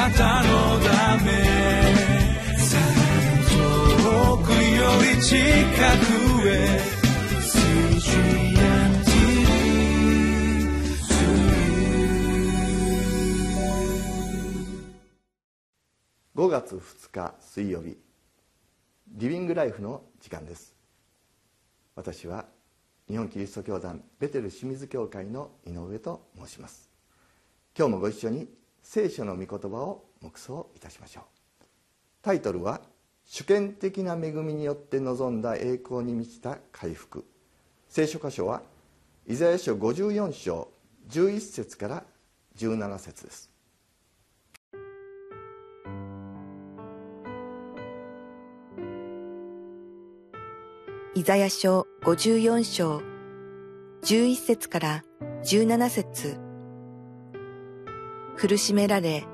なたのため遠くより近くへ5月2日水曜日リビングライフの時間です。私は日本キリスト教団ベテル清水教会の井上と申します。今日もご一緒に聖書の御言葉を黙想いたしましょう。タイトルは主権的な恵みによって望んだ栄光に満ちた回復。聖書箇所はイザヤ書54章11節から17節です。イザヤ書54章11節から17節。苦しめられ、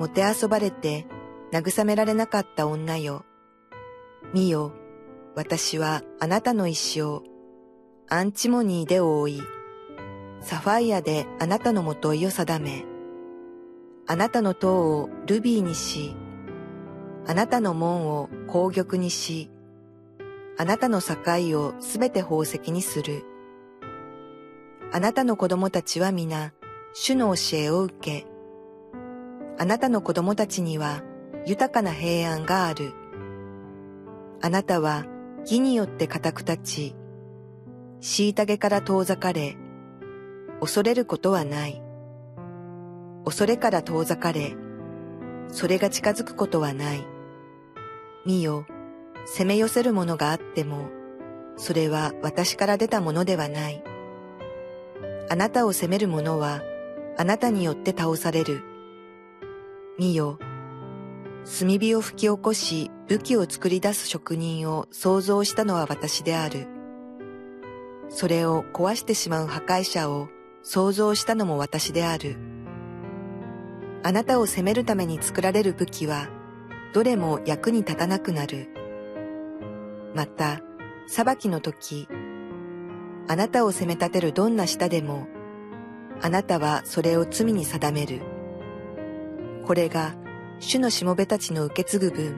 もてあそばれて慰められなかった女よ。見よ、私はあなたの石をアンチモニーで覆い、サファイアであなたのもといを定め、あなたの塔をルビーにし、あなたの門を紅玉にし、あなたの境をすべて宝石にする。あなたの子供たちは皆、主の教えを受け、あなたの子供たちには豊かな平安がある。あなたは義によって固く立ち、虐げから遠ざかれ、恐れることはない。恐れから遠ざかれ、それが近づくことはない。見よ、攻め寄せるものがあっても、それは私から出たものではない。あなたを責める者は、あなたによって倒される。見よ、炭火を吹き起こし武器を作り出す職人を創造したのは私である。それを壊してしまう破壊者を創造したのも私である。あなたを責めるために作られる武器は、どれも役に立たなくなる。また、裁きの時、あなたを責め立てるどんな舌でも、あなたはそれを罪に定める。これが、主のしもべたちの受け継ぐ分、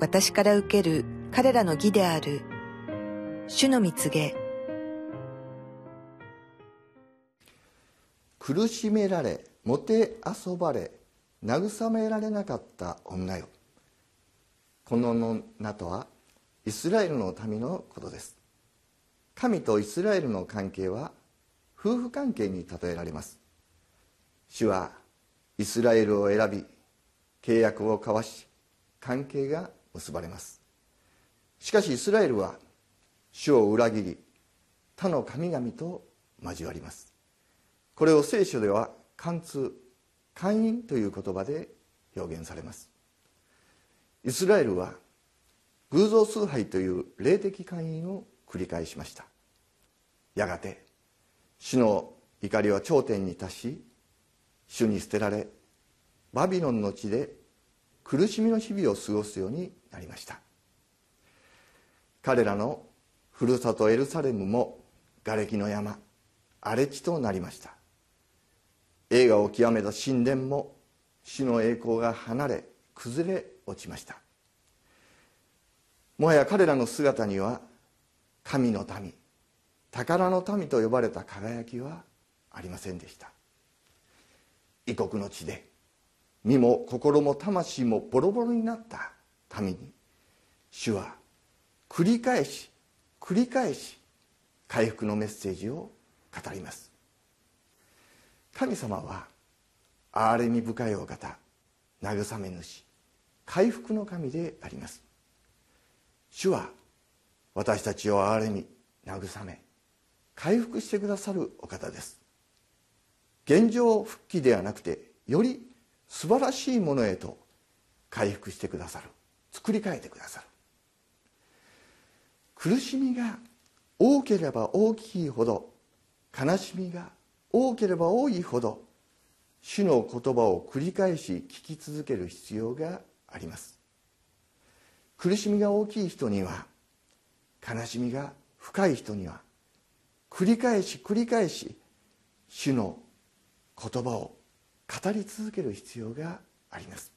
私から受ける彼らの義である、主の蜜げ。苦しめられ、もてあそばれ、慰められなかった女よ。この女とはイスラエルの民のことです神とイスラエルの関係は夫婦関係に例えられます主はイスラエルを選び契約を交わし関係が結ばれます。しかしイスラエルは主を裏切り他の神々と交わります。これを聖書では貫通勧誘という言葉で表現されます。イスラエルは偶像崇拝という霊的勧誘を繰り返しました。やがて主の怒りは頂点に達し主に捨てられバビロンの地で苦しみの日々を過ごすようになりました。彼らのふるさとエルサレムも瓦礫の山荒れ地となりました。映画を極めた神殿も主の栄光が離れ崩れ落ちました。もはや彼らの姿には神の民宝の民と呼ばれた輝きはありませんでした。異国の地で身も心も魂もボロボロになった民に主は繰り返し繰り返し回復のメッセージを語ります。神様は憐れみ深いお方慰め主回復の神であります。主は私たちを憐れみ慰め回復してくださるお方です。現状復帰ではなくてより素晴らしいものへと回復してくださる。作り変えてくださる。苦しみが多ければ大きいほど悲しみが多ければ多いほど主の言葉を繰り返し聞き続ける必要があります。苦しみが大きい人には悲しみが深い人には繰り返し繰り返し主の言葉を語り続ける必要があります。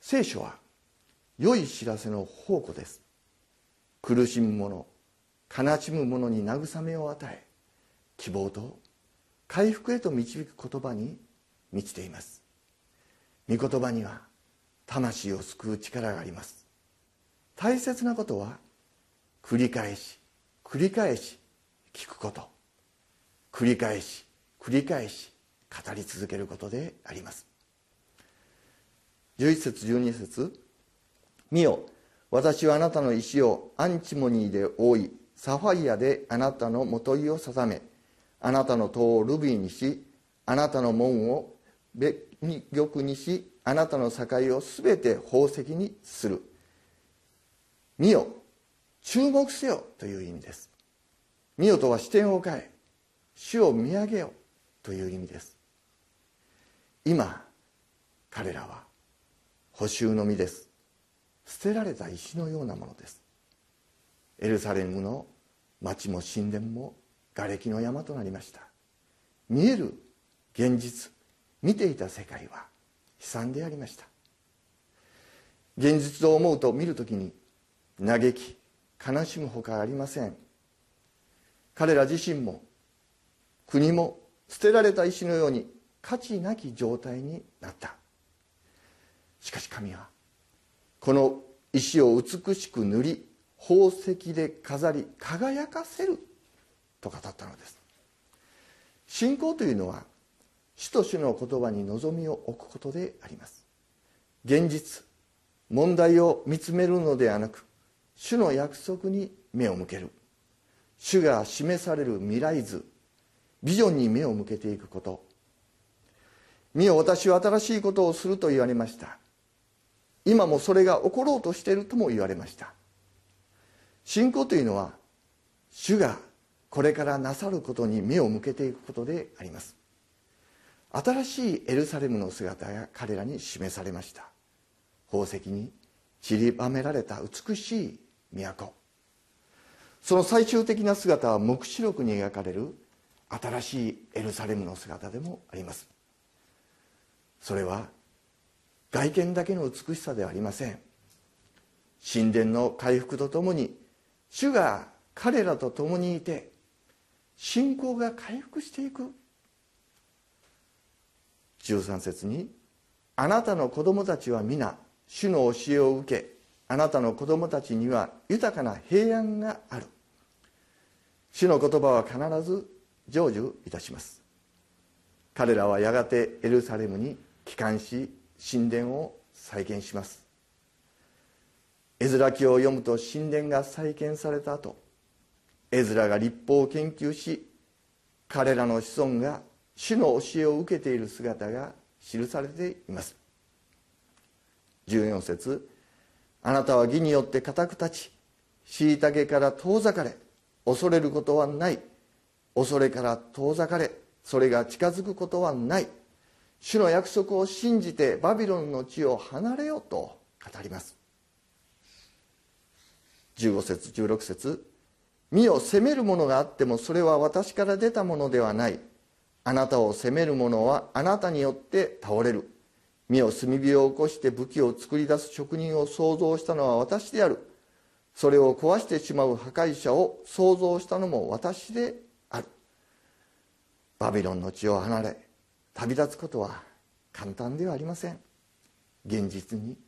聖書は良い知らせの宝庫です。苦しむ者悲しむ者に慰めを与え希望と回復へと導く言葉に満ちています。御言葉には魂を救う力があります。大切なことは繰り返し繰り返し聞くこと。繰り返し繰り返し語り続けることであります。11節12節。見よ私はあなたの石をアンチモニーで覆いサファイアであなたのもといを定めあなたの塔をルビーにしあなたの門を紅玉にしあなたの境をすべて宝石にする。見よ注目せよという意味です。見よとは視点を変え主を見上げよという意味です。今彼らは補修の身です。捨てられた石のようなものです。エルサレムの町も神殿も瓦礫の山となりました。見える現実見ていた世界は悲惨でありました。現実を思うと見るときに嘆き悲しむほかありません。彼ら自身も国も捨てられた石のように価値なき状態になった。しかし神はこの石を美しく塗り宝石で飾り輝かせると語ったのです。信仰というのは主と主の言葉に望みを置くことであります。現実問題を見つめるのではなく主の約束に目を向ける。主が示される未来図ビジョンに目を向けていくこと。見よ私は新しいことをすると言われました。今もそれが起ころうとしているとも言われました。信仰というのは主がこれからなさることに目を向けていくことであります。新しいエルサレムの姿が彼らに示されました。宝石に散りばめられた美しい都。その最終的な姿は黙示録に描かれる新しいエルサレムの姿でもあります。それは外見だけの美しさではありません。神殿の回復とともに主が彼らと共にいて信仰が回復していく。13節に「あなたの子供たちは皆主の教えを受けあなたの子供たちには豊かな平安がある」主の言葉は必ず成就いたします。彼らはやがてエルサレムに帰還し神殿を再建します。絵面記を読むと神殿が再建された後絵面が立法を研究し彼らの子孫が主の教えを受けている姿が記されています。14節あなたは義によって固く立ち虐げから遠ざかれ恐れることはない。恐れから遠ざかれそれが近づくことはない。主の約束を信じてバビロンの地を離れようと語ります。15節16節身を責めるものがあってもそれは私から出たものではない。あなたを責める者はあなたによって倒れる。身を炭火を起こして武器を作り出す職人を創造したのは私である。それを壊してしまう破壊者を創造したのも私である。バビロンの地を離れ旅立つことは簡単ではありません。現実に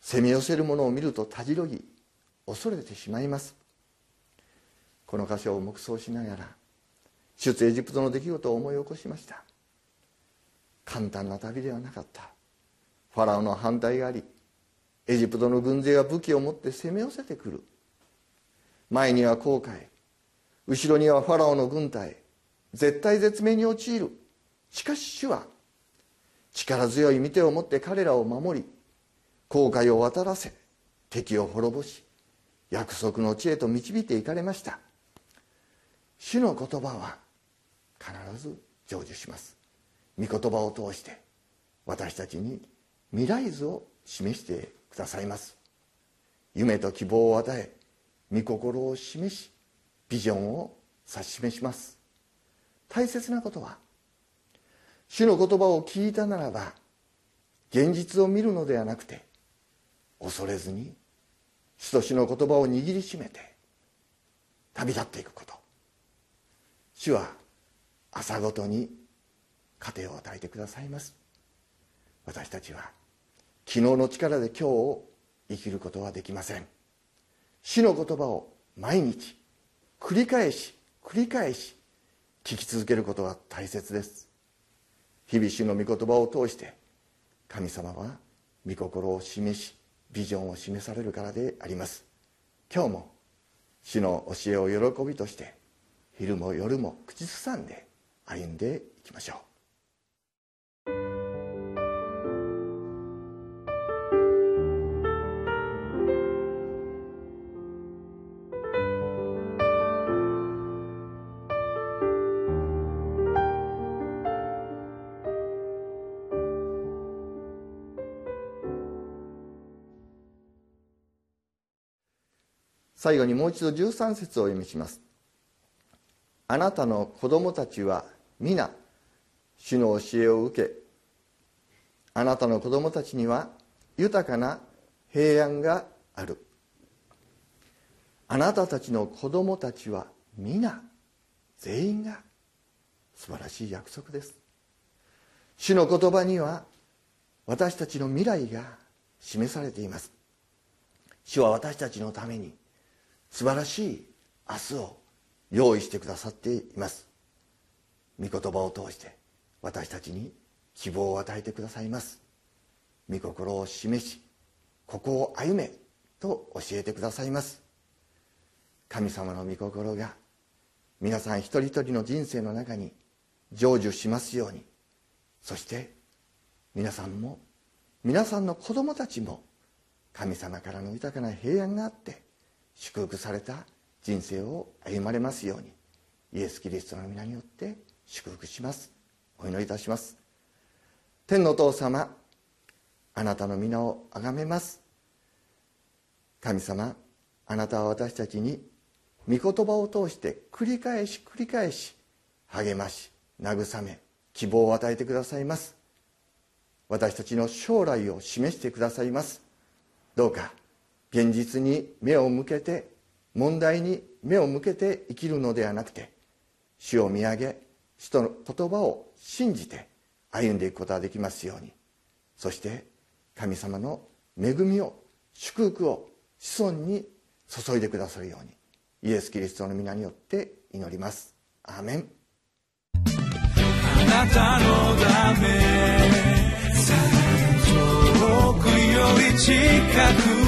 攻め寄せるものを見るとたじろぎ恐れてしまいます。この箇所を黙想しながら出エジプトの出来事を思い起こしました。簡単な旅ではなかった。ファラオの反対がありエジプトの軍勢が武器を持って攻め寄せてくる。前には航海後ろにはファラオの軍隊絶対絶命に陥る。しかし主は力強い見てを持って彼らを守り航海を渡らせ敵を滅ぼし約束の地へと導いていかれました。主の言葉は必ず成就します。御言葉を通して私たちに未来図を示してくださいます。夢と希望を与え御心を示しビジョンを指し示します。大切なことは主の言葉を聞いたならば現実を見るのではなくて恐れずに主と主の言葉を握りしめて旅立っていくこと。主は朝ごとに糧を与えてくださいます。私たちは昨日の力で今日を生きることはできません。主の言葉を毎日繰り返し繰り返し聞き続けることが大切です。日々主の御言葉を通して神様は御心を示しビジョンを示されるからであります。今日も主の教えを喜びとして昼も夜も口ずさんで歩んでいきましょう。最後にもう一度13節を読みします。あなたの子供たちは皆主の教えを受けあなたの子供たちには豊かな平安がある。あなたたちの子供たちは皆全員が素晴らしい約束です。主の言葉には私たちの未来が示されています。主は私たちのために素晴らしい明日を用意してくださっています。御言葉を通して私たちに希望を与えてくださいます。御心を示しここを歩めと教えてくださいます。神様の御心が皆さん一人一人の人生の中に成就しますようにそして皆さんも皆さんの子供たちも神様からの豊かな平安があって祝福された人生を歩まれますようにイエス・キリストの皆によって祝福します。お祈りいたします。天のお父様あなたの皆をあがめます。神様あなたは私たちに御言葉を通して繰り返し繰り返し励まし慰め希望を与えてくださいます。私たちの将来を示してくださいます。どうか現実に目を向けて問題に目を向けて生きるのではなくて主を見上げ主との言葉を信じて歩んでいくことができますように。そして神様の恵みを祝福を子孫に注いでくださるようにイエス・キリストの皆によって祈ります。アーメン。あなたのため遠くより近く